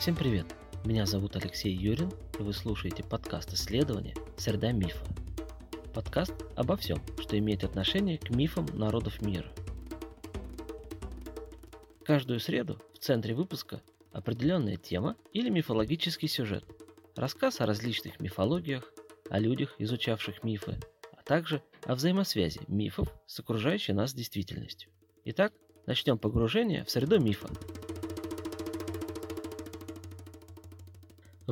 Всем привет! Меня зовут Алексей Юрин, и вы слушаете подкаст исследования «Среда мифа». Подкаст обо всем, что имеет отношение к мифам народов мира. Каждую среду в центре выпуска определенная тема или мифологический сюжет, рассказ о различных мифологиях, о людях, изучавших мифы, а также о взаимосвязи мифов с окружающей нас действительностью. Итак, начнем погружение в среду мифа.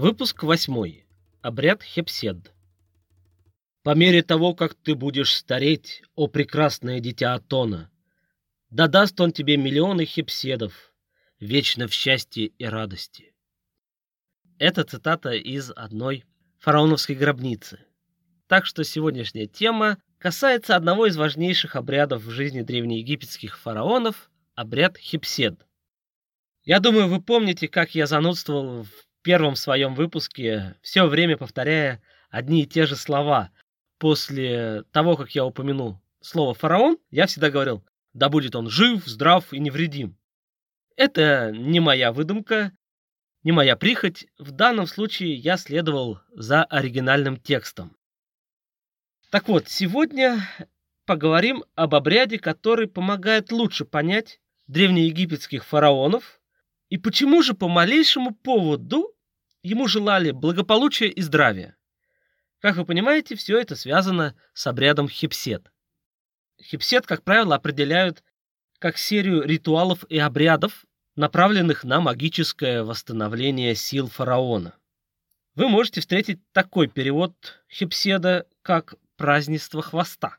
Выпуск восьмой. Обряд Хепсед. По мере того, как ты будешь стареть, о прекрасное дитя Атона, да даст он тебе миллионы хепседов, вечно в счастье и радости. Это цитата из одной фараоновской гробницы. Так что сегодняшняя тема касается одного из важнейших обрядов в жизни древнеегипетских фараонов – обряд Хепсед. Я думаю, вы помните, как я занудствовал в первом своем выпуске, все время повторяя одни и те же слова. После того, как я упомянул слово «фараон», я всегда говорил «да будет он жив, здрав и невредим». Это не моя выдумка, не моя прихоть. В данном случае я следовал за оригинальным текстом. Так вот, сегодня поговорим об обряде, который помогает лучше понять древнеегипетских фараонов и почему же по малейшему поводу ему желали благополучия и здравия? Как вы понимаете, все это связано с обрядом хеб-сед. Хеб-сед, как правило, определяют как серию ритуалов и обрядов, направленных на магическое восстановление сил фараона. Вы можете встретить такой перевод хеб-седа, как празднество хвоста.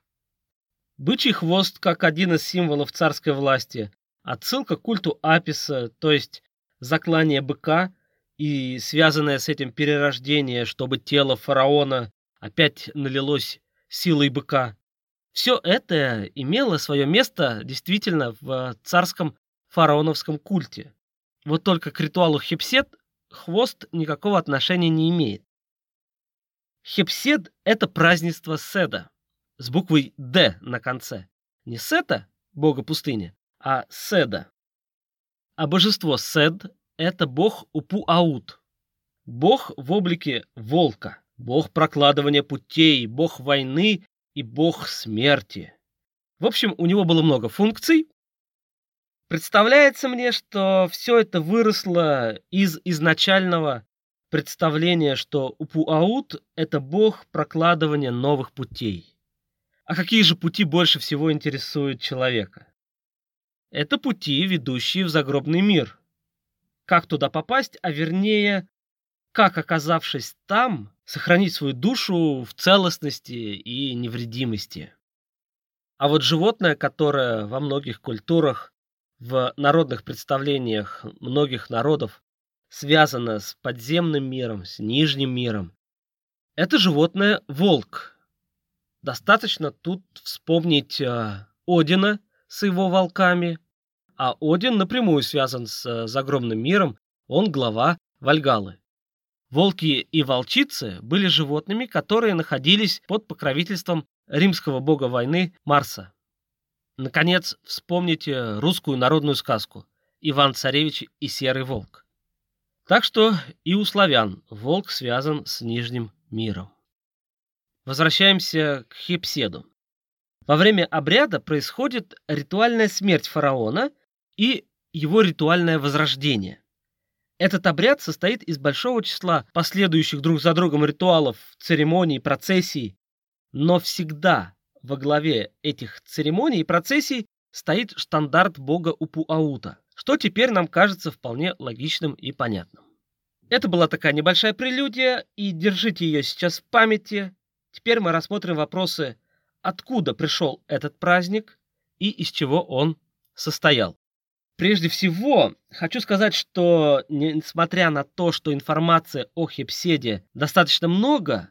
Бычий хвост, как один из символов царской власти, Отсылка к культу Аписа, то есть заклание быка и связанное с этим перерождение, чтобы тело фараона опять налилось силой быка. Все это имело свое место действительно в царском фараоновском культе. Вот только к ритуалу Хепсет хвост никакого отношения не имеет. Хепсед – это празднество Седа с буквой «Д» на конце. Не Сета, бога пустыни, а Седа. А божество Сед – это бог Упу-Аут, бог в облике волка, бог прокладывания путей, бог войны и бог смерти. В общем, у него было много функций. Представляется мне, что все это выросло из изначального представления, что Упу-Аут – это бог прокладывания новых путей. А какие же пути больше всего интересуют человека? Это пути, ведущие в загробный мир. Как туда попасть, а вернее, как, оказавшись там, сохранить свою душу в целостности и невредимости. А вот животное, которое во многих культурах, в народных представлениях многих народов связано с подземным миром, с нижним миром, это животное волк. Достаточно тут вспомнить э, Одина, с его волками, а Один напрямую связан с э, загромным миром, он глава Вальгалы. Волки и волчицы были животными, которые находились под покровительством римского бога войны Марса. Наконец, вспомните русскую народную сказку «Иван-царевич и серый волк». Так что и у славян волк связан с Нижним миром. Возвращаемся к Хепседу. Во время обряда происходит ритуальная смерть фараона и его ритуальное возрождение. Этот обряд состоит из большого числа последующих друг за другом ритуалов, церемоний, процессий, но всегда во главе этих церемоний и процессий стоит штандарт бога Упуаута, что теперь нам кажется вполне логичным и понятным. Это была такая небольшая прелюдия, и держите ее сейчас в памяти. Теперь мы рассмотрим вопросы откуда пришел этот праздник и из чего он состоял. Прежде всего, хочу сказать, что несмотря на то, что информации о Хепседе достаточно много,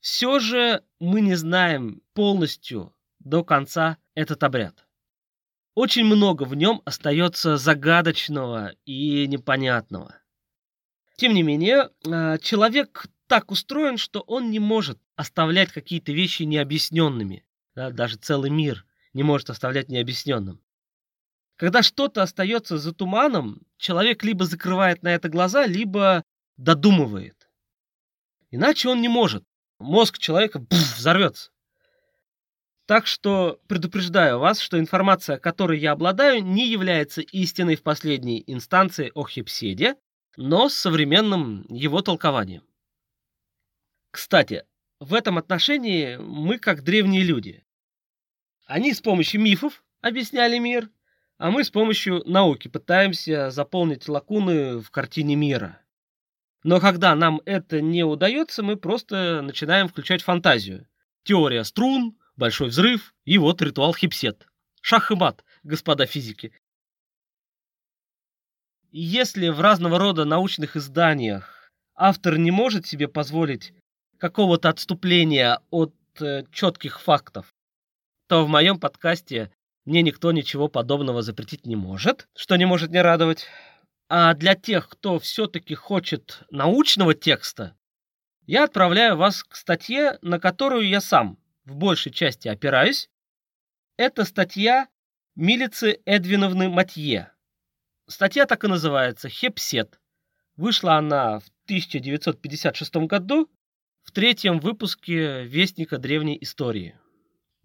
все же мы не знаем полностью до конца этот обряд. Очень много в нем остается загадочного и непонятного. Тем не менее, а, человек так устроен, что он не может оставлять какие-то вещи необъясненными. Да, даже целый мир не может оставлять необъясненным. Когда что-то остается за туманом, человек либо закрывает на это глаза, либо додумывает. Иначе он не может. Мозг человека пфф, взорвется. Так что предупреждаю вас, что информация, которой я обладаю, не является истиной в последней инстанции о Хепседе, но с современным его толкованием. Кстати, в этом отношении мы как древние люди. Они с помощью мифов объясняли мир, а мы с помощью науки пытаемся заполнить лакуны в картине мира. Но когда нам это не удается, мы просто начинаем включать фантазию. Теория струн, большой взрыв и вот ритуал хипсет. Шах и мат, господа физики. Если в разного рода научных изданиях автор не может себе позволить какого-то отступления от э, четких фактов, то в моем подкасте мне никто ничего подобного запретить не может, что не может не радовать. А для тех, кто все-таки хочет научного текста, я отправляю вас к статье, на которую я сам в большей части опираюсь. Это статья Милицы Эдвиновны Матье. Статья так и называется «Хепсет». Вышла она в 1956 году в третьем выпуске Вестника древней истории.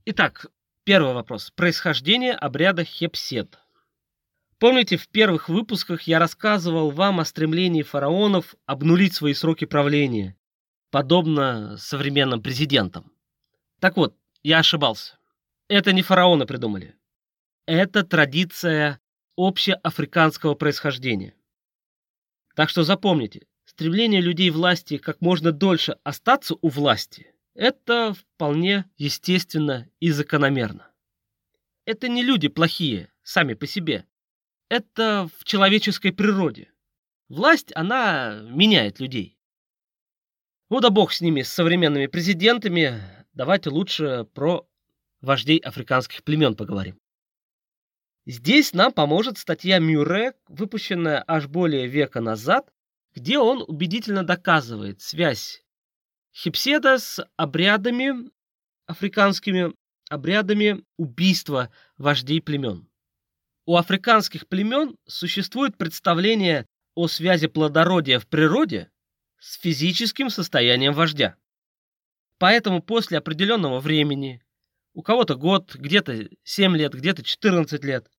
Итак, первый вопрос. Происхождение обряда Хепсет. Помните, в первых выпусках я рассказывал вам о стремлении фараонов обнулить свои сроки правления, подобно современным президентам. Так вот, я ошибался. Это не фараоны придумали. Это традиция общеафриканского происхождения. Так что запомните, стремление людей власти как можно дольше остаться у власти – это вполне естественно и закономерно. Это не люди плохие сами по себе, это в человеческой природе. Власть, она меняет людей. Ну да бог с ними, с современными президентами. Давайте лучше про вождей африканских племен поговорим. Здесь нам поможет статья Мюрре, выпущенная аж более века назад, где он убедительно доказывает связь Хипседа с обрядами африканскими обрядами убийства вождей племен. У африканских племен существует представление о связи плодородия в природе с физическим состоянием вождя. Поэтому после определенного времени, у кого-то год, где-то 7 лет, где-то 14 лет,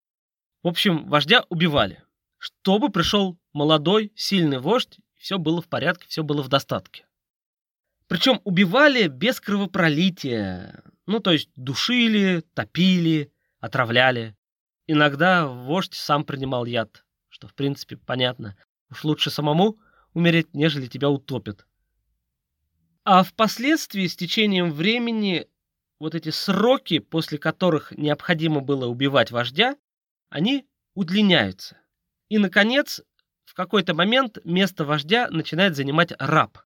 в общем, вождя убивали, чтобы пришел молодой, сильный вождь, все было в порядке, все было в достатке. Причем убивали без кровопролития, ну то есть душили, топили, отравляли. Иногда вождь сам принимал яд, что в принципе понятно. Уж лучше самому умереть, нежели тебя утопят. А впоследствии, с течением времени, вот эти сроки, после которых необходимо было убивать вождя, они удлиняются. И, наконец, в какой-то момент место вождя начинает занимать раб.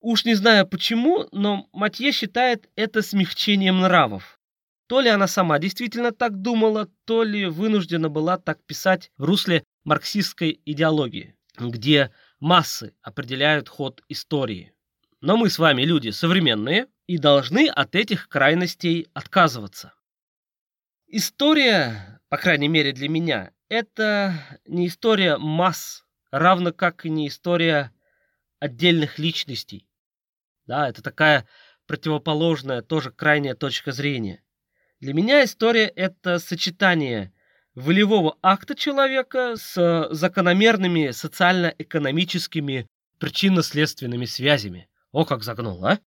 Уж не знаю почему, но Матье считает это смягчением нравов. То ли она сама действительно так думала, то ли вынуждена была так писать в русле марксистской идеологии, где массы определяют ход истории. Но мы с вами люди современные и должны от этих крайностей отказываться. История, по крайней мере для меня, это не история масс, равно как и не история отдельных личностей. Да, это такая противоположная, тоже крайняя точка зрения. Для меня история — это сочетание волевого акта человека с закономерными социально-экономическими причинно-следственными связями. О, как загнул, а?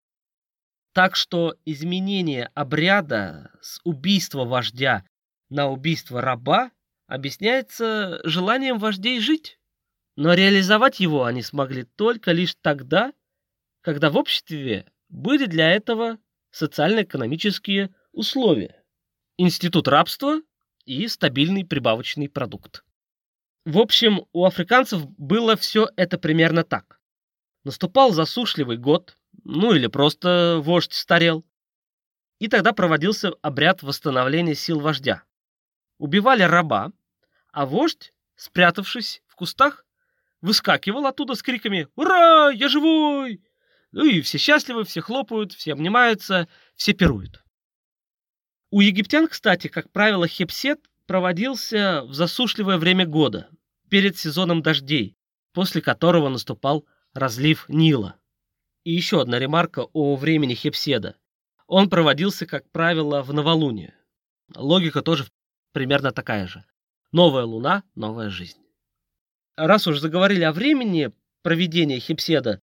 Так что изменение обряда с убийства вождя на убийство раба объясняется желанием вождей жить. Но реализовать его они смогли только лишь тогда, когда в обществе были для этого социально-экономические условия институт рабства и стабильный прибавочный продукт. В общем, у африканцев было все это примерно так. Наступал засушливый год, ну или просто вождь старел. И тогда проводился обряд восстановления сил вождя. Убивали раба, а вождь, спрятавшись в кустах, выскакивал оттуда с криками «Ура! Я живой!» Ну и все счастливы, все хлопают, все обнимаются, все пируют. У египтян, кстати, как правило, хепсет проводился в засушливое время года, перед сезоном дождей, после которого наступал разлив Нила. И еще одна ремарка о времени Хепседа. Он проводился, как правило, в новолуние. Логика тоже примерно такая же. Новая луна, новая жизнь. Раз уж заговорили о времени проведения Хепседа,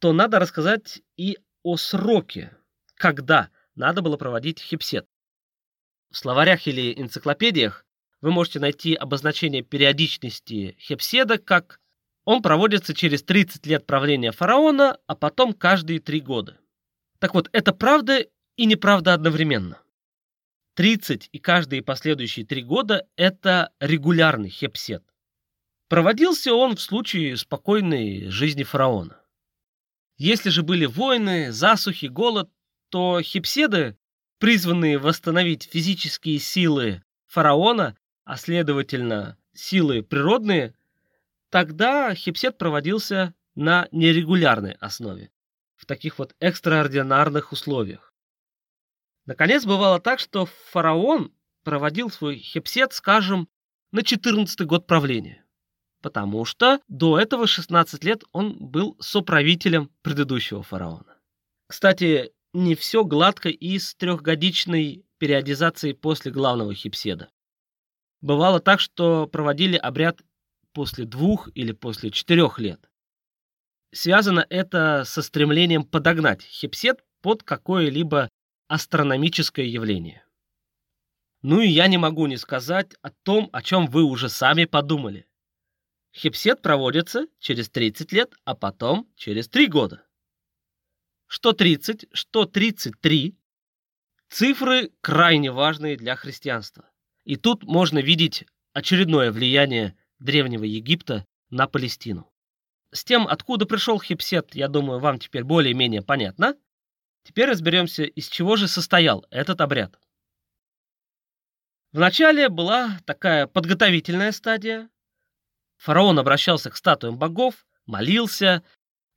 то надо рассказать и о сроке, когда надо было проводить Хепсед. В словарях или энциклопедиях вы можете найти обозначение периодичности Хепседа как он проводится через 30 лет правления фараона, а потом каждые три года. Так вот, это правда и неправда одновременно. 30 и каждые последующие три года – это регулярный хепсет. Проводился он в случае спокойной жизни фараона. Если же были войны, засухи, голод, то хеб-седы призванные восстановить физические силы фараона, а следовательно силы природные, тогда хеб-сед проводился на нерегулярной основе, в таких вот экстраординарных условиях. Наконец, бывало так, что фараон проводил свой хеб-сед, скажем, на 14 год правления, потому что до этого 16 лет он был соправителем предыдущего фараона. Кстати, не все гладко и с трехгодичной периодизацией после главного хипседа. Бывало так, что проводили обряд после двух или после четырех лет. Связано это со стремлением подогнать хипсед под какое-либо астрономическое явление. Ну и я не могу не сказать о том, о чем вы уже сами подумали. Хипсед проводится через 30 лет, а потом через 3 года что 30, что 33 цифры крайне важные для христианства. И тут можно видеть очередное влияние Древнего Египта на Палестину. С тем, откуда пришел Хеб-сед, я думаю, вам теперь более-менее понятно. Теперь разберемся, из чего же состоял этот обряд. Вначале была такая подготовительная стадия. Фараон обращался к статуям богов, молился,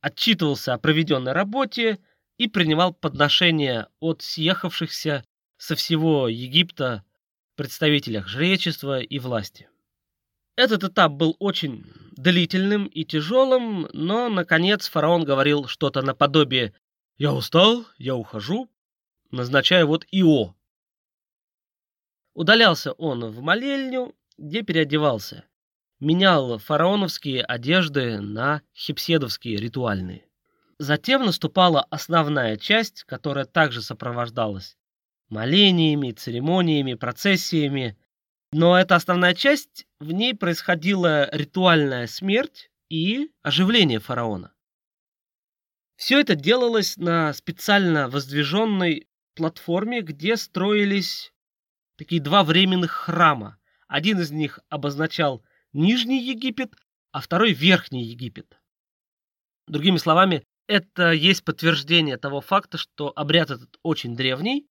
отчитывался о проведенной работе и принимал подношения от съехавшихся со всего Египта представителях жречества и власти. Этот этап был очень длительным и тяжелым, но, наконец, фараон говорил что-то наподобие «Я устал, я ухожу», назначая вот Ио. Удалялся он в молельню, где переодевался менял фараоновские одежды на хипседовские ритуальные. Затем наступала основная часть, которая также сопровождалась молениями, церемониями, процессиями. Но эта основная часть, в ней происходила ритуальная смерть и оживление фараона. Все это делалось на специально воздвиженной платформе, где строились такие два временных храма. Один из них обозначал Нижний Египет, а второй Верхний Египет. Другими словами, это есть подтверждение того факта, что обряд этот очень древний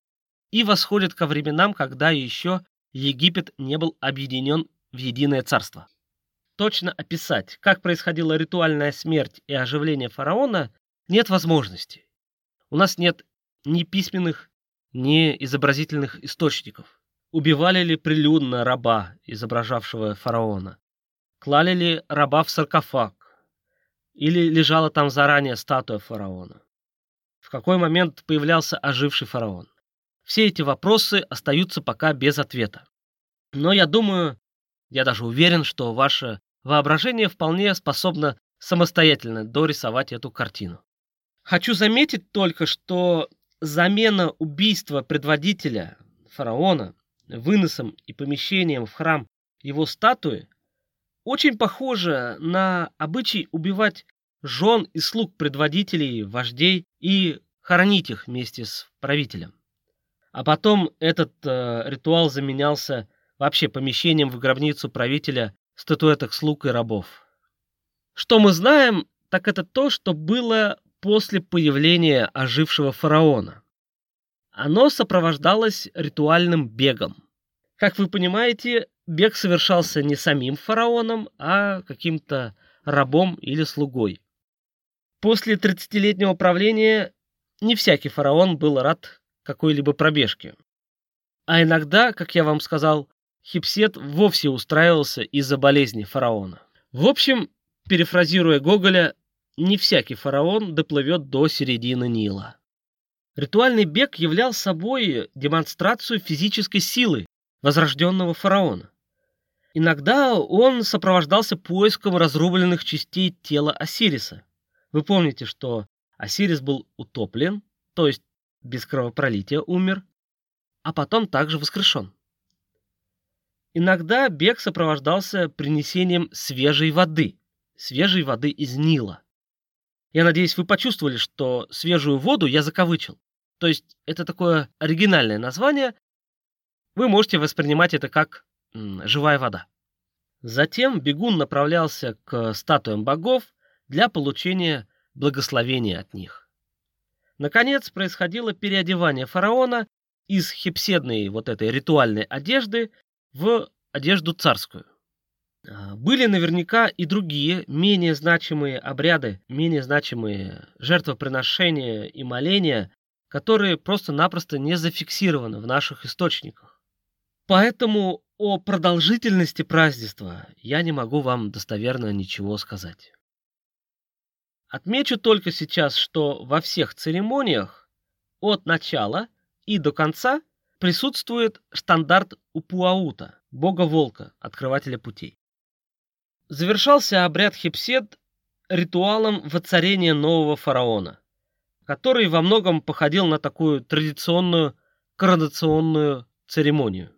и восходит ко временам, когда еще Египет не был объединен в единое царство. Точно описать, как происходила ритуальная смерть и оживление фараона, нет возможности. У нас нет ни письменных, ни изобразительных источников. Убивали ли прилюдно раба, изображавшего фараона? Клали ли раба в саркофаг? Или лежала там заранее статуя фараона? В какой момент появлялся оживший фараон? Все эти вопросы остаются пока без ответа. Но я думаю, я даже уверен, что ваше воображение вполне способно самостоятельно дорисовать эту картину. Хочу заметить только, что замена убийства предводителя фараона выносом и помещением в храм его статуи очень похоже на обычай убивать жен и слуг предводителей, вождей и хоронить их вместе с правителем. А потом этот э, ритуал заменялся вообще помещением в гробницу правителя статуэток слуг и рабов. Что мы знаем, так это то, что было после появления ожившего фараона. Оно сопровождалось ритуальным бегом. Как вы понимаете, бег совершался не самим фараоном, а каким-то рабом или слугой. После 30-летнего правления не всякий фараон был рад какой-либо пробежке. А иногда, как я вам сказал, Хеб-сед вовсе устраивался из-за болезни фараона. В общем, перефразируя Гоголя, не всякий фараон доплывет до середины Нила. Ритуальный бег являл собой демонстрацию физической силы возрожденного фараона. Иногда он сопровождался поиском разрубленных частей тела Осириса. Вы помните, что Осирис был утоплен, то есть без кровопролития умер, а потом также воскрешен. Иногда бег сопровождался принесением свежей воды, свежей воды из Нила. Я надеюсь, вы почувствовали, что свежую воду я закавычил. То есть это такое оригинальное название. Вы можете воспринимать это как живая вода. Затем бегун направлялся к статуям богов для получения благословения от них. Наконец происходило переодевание фараона из хипседной вот этой ритуальной одежды в одежду царскую. А, были наверняка и другие, менее значимые обряды, менее значимые жертвоприношения и моления, которые просто-напросто не зафиксированы в наших источниках. Поэтому о продолжительности празднества я не могу вам достоверно ничего сказать. Отмечу только сейчас, что во всех церемониях от начала и до конца присутствует стандарт Упуаута, бога-волка, открывателя путей. Завершался обряд Хепсед ритуалом воцарения нового фараона, который во многом походил на такую традиционную коронационную церемонию.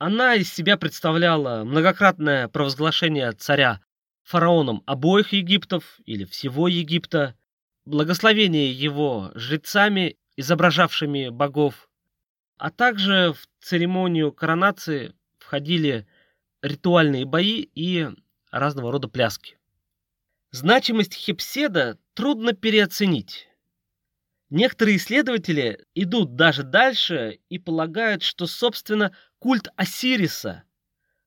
Она из себя представляла многократное провозглашение царя фараоном обоих Египтов или всего Египта, благословение его жрецами, изображавшими богов, а также в церемонию коронации входили ритуальные бои и разного рода пляски. Значимость Хепседа трудно переоценить. Некоторые исследователи идут даже дальше и полагают, что, собственно, культ Осириса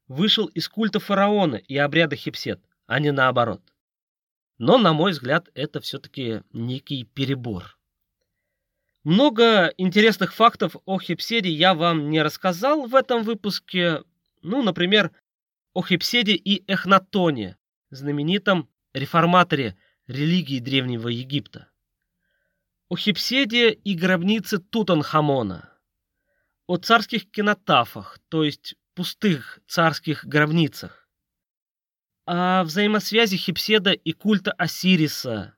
вышел из культа фараона и обряда Хепсед, а не наоборот. Но, на мой взгляд, это все-таки некий перебор. Много интересных фактов о Хепседе я вам не рассказал в этом выпуске. Ну, например, о Хепседе и Эхнатоне, знаменитом реформаторе религии Древнего Египта о Хипседе и гробнице Тутанхамона, о царских кинотафах, то есть пустых царских гробницах, о взаимосвязи Хипседа и культа Осириса,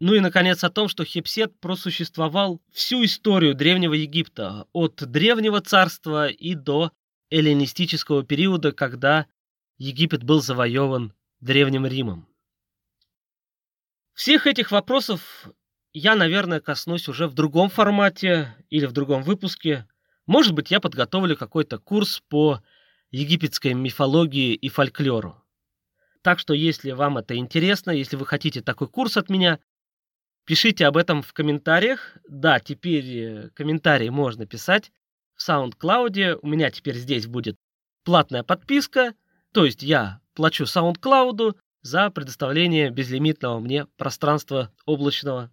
ну и, наконец, о том, что Хипсед просуществовал всю историю Древнего Египта, от Древнего царства и до эллинистического периода, когда Египет был завоеван Древним Римом. Всех этих вопросов я, наверное, коснусь уже в другом формате или в другом выпуске. Может быть, я подготовлю какой-то курс по египетской мифологии и фольклору. Так что, если вам это интересно, если вы хотите такой курс от меня, пишите об этом в комментариях. Да, теперь э, комментарии можно писать в SoundCloud. У меня теперь здесь будет платная подписка, то есть я плачу SoundCloud за предоставление безлимитного мне пространства облачного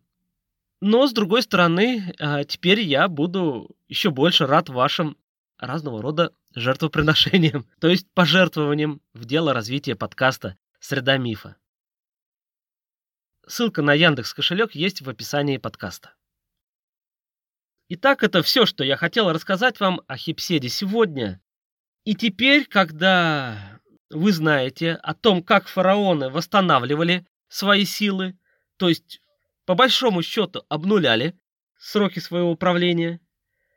но, с другой стороны, а, теперь я буду еще больше рад вашим разного рода жертвоприношениям, то есть пожертвованиям в дело развития подкаста «Среда мифа». Ссылка на Яндекс кошелек есть в описании подкаста. Итак, это все, что я хотел рассказать вам о Хипседе сегодня. И теперь, когда вы знаете о том, как фараоны восстанавливали свои силы, то есть по большому счету обнуляли сроки своего правления.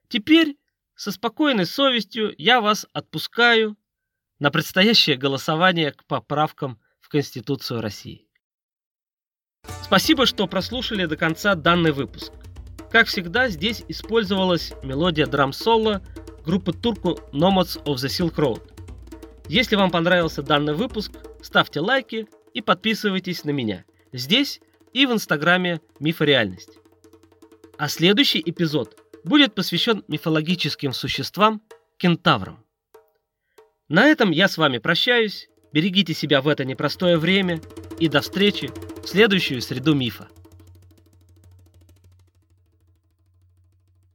Теперь со спокойной совестью я вас отпускаю на предстоящее голосование к поправкам в Конституцию России. Спасибо, что прослушали до конца данный выпуск. Как всегда, здесь использовалась мелодия драм-соло группы турку Nomads of the Silk Road. Если вам понравился данный выпуск, ставьте лайки и подписывайтесь на меня. Здесь и в инстаграме Мифореальность. А следующий эпизод будет посвящен мифологическим существам кентаврам. На этом я с вами прощаюсь. Берегите себя в это непростое время и до встречи в следующую среду мифа.